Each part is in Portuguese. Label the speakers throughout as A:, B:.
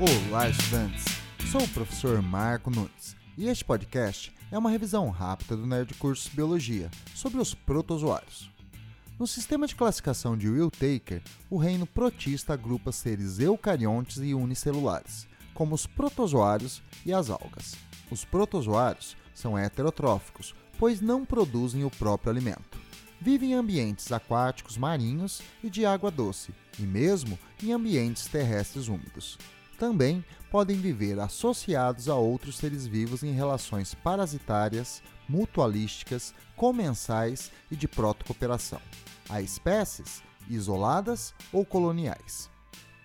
A: Olá, estudantes! Sou o professor Marco Nunes e este podcast é uma revisão rápida do Nerd Cursos Biologia sobre os protozoários. No sistema de classificação de Will Taker, o reino protista agrupa seres eucariontes e unicelulares, como os protozoários e as algas. Os protozoários são heterotróficos, pois não produzem o próprio alimento. Vivem em ambientes aquáticos marinhos e de água doce, e mesmo em ambientes terrestres úmidos também podem viver associados a outros seres vivos em relações parasitárias, mutualísticas, comensais e de protocooperação. Há espécies isoladas ou coloniais.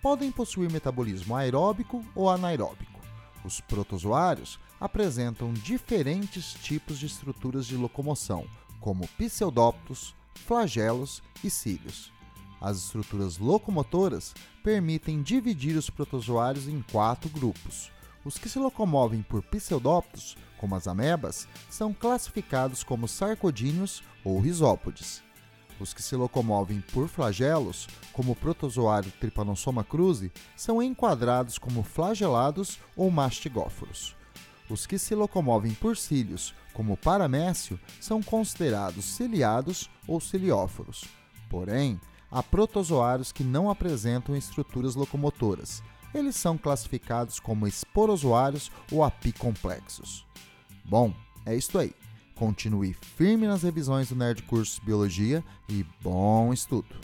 A: Podem possuir metabolismo aeróbico ou anaeróbico. Os protozoários apresentam diferentes tipos de estruturas de locomoção, como pseudóptos, flagelos e cílios. As estruturas locomotoras permitem dividir os protozoários em quatro grupos. Os que se locomovem por pseudóptos, como as amebas, são classificados como sarcodíneos ou risópodes. Os que se locomovem por flagelos, como o protozoário Trypanosoma cruzi, são enquadrados como flagelados ou mastigóforos. Os que se locomovem por cílios, como o paramécio, são considerados ciliados ou cilióforos. Porém, há protozoários que não apresentam estruturas locomotoras. Eles são classificados como esporozoários ou apicomplexos. Bom, é isso aí. Continue firme nas revisões do Nerd Cursos Biologia e bom estudo!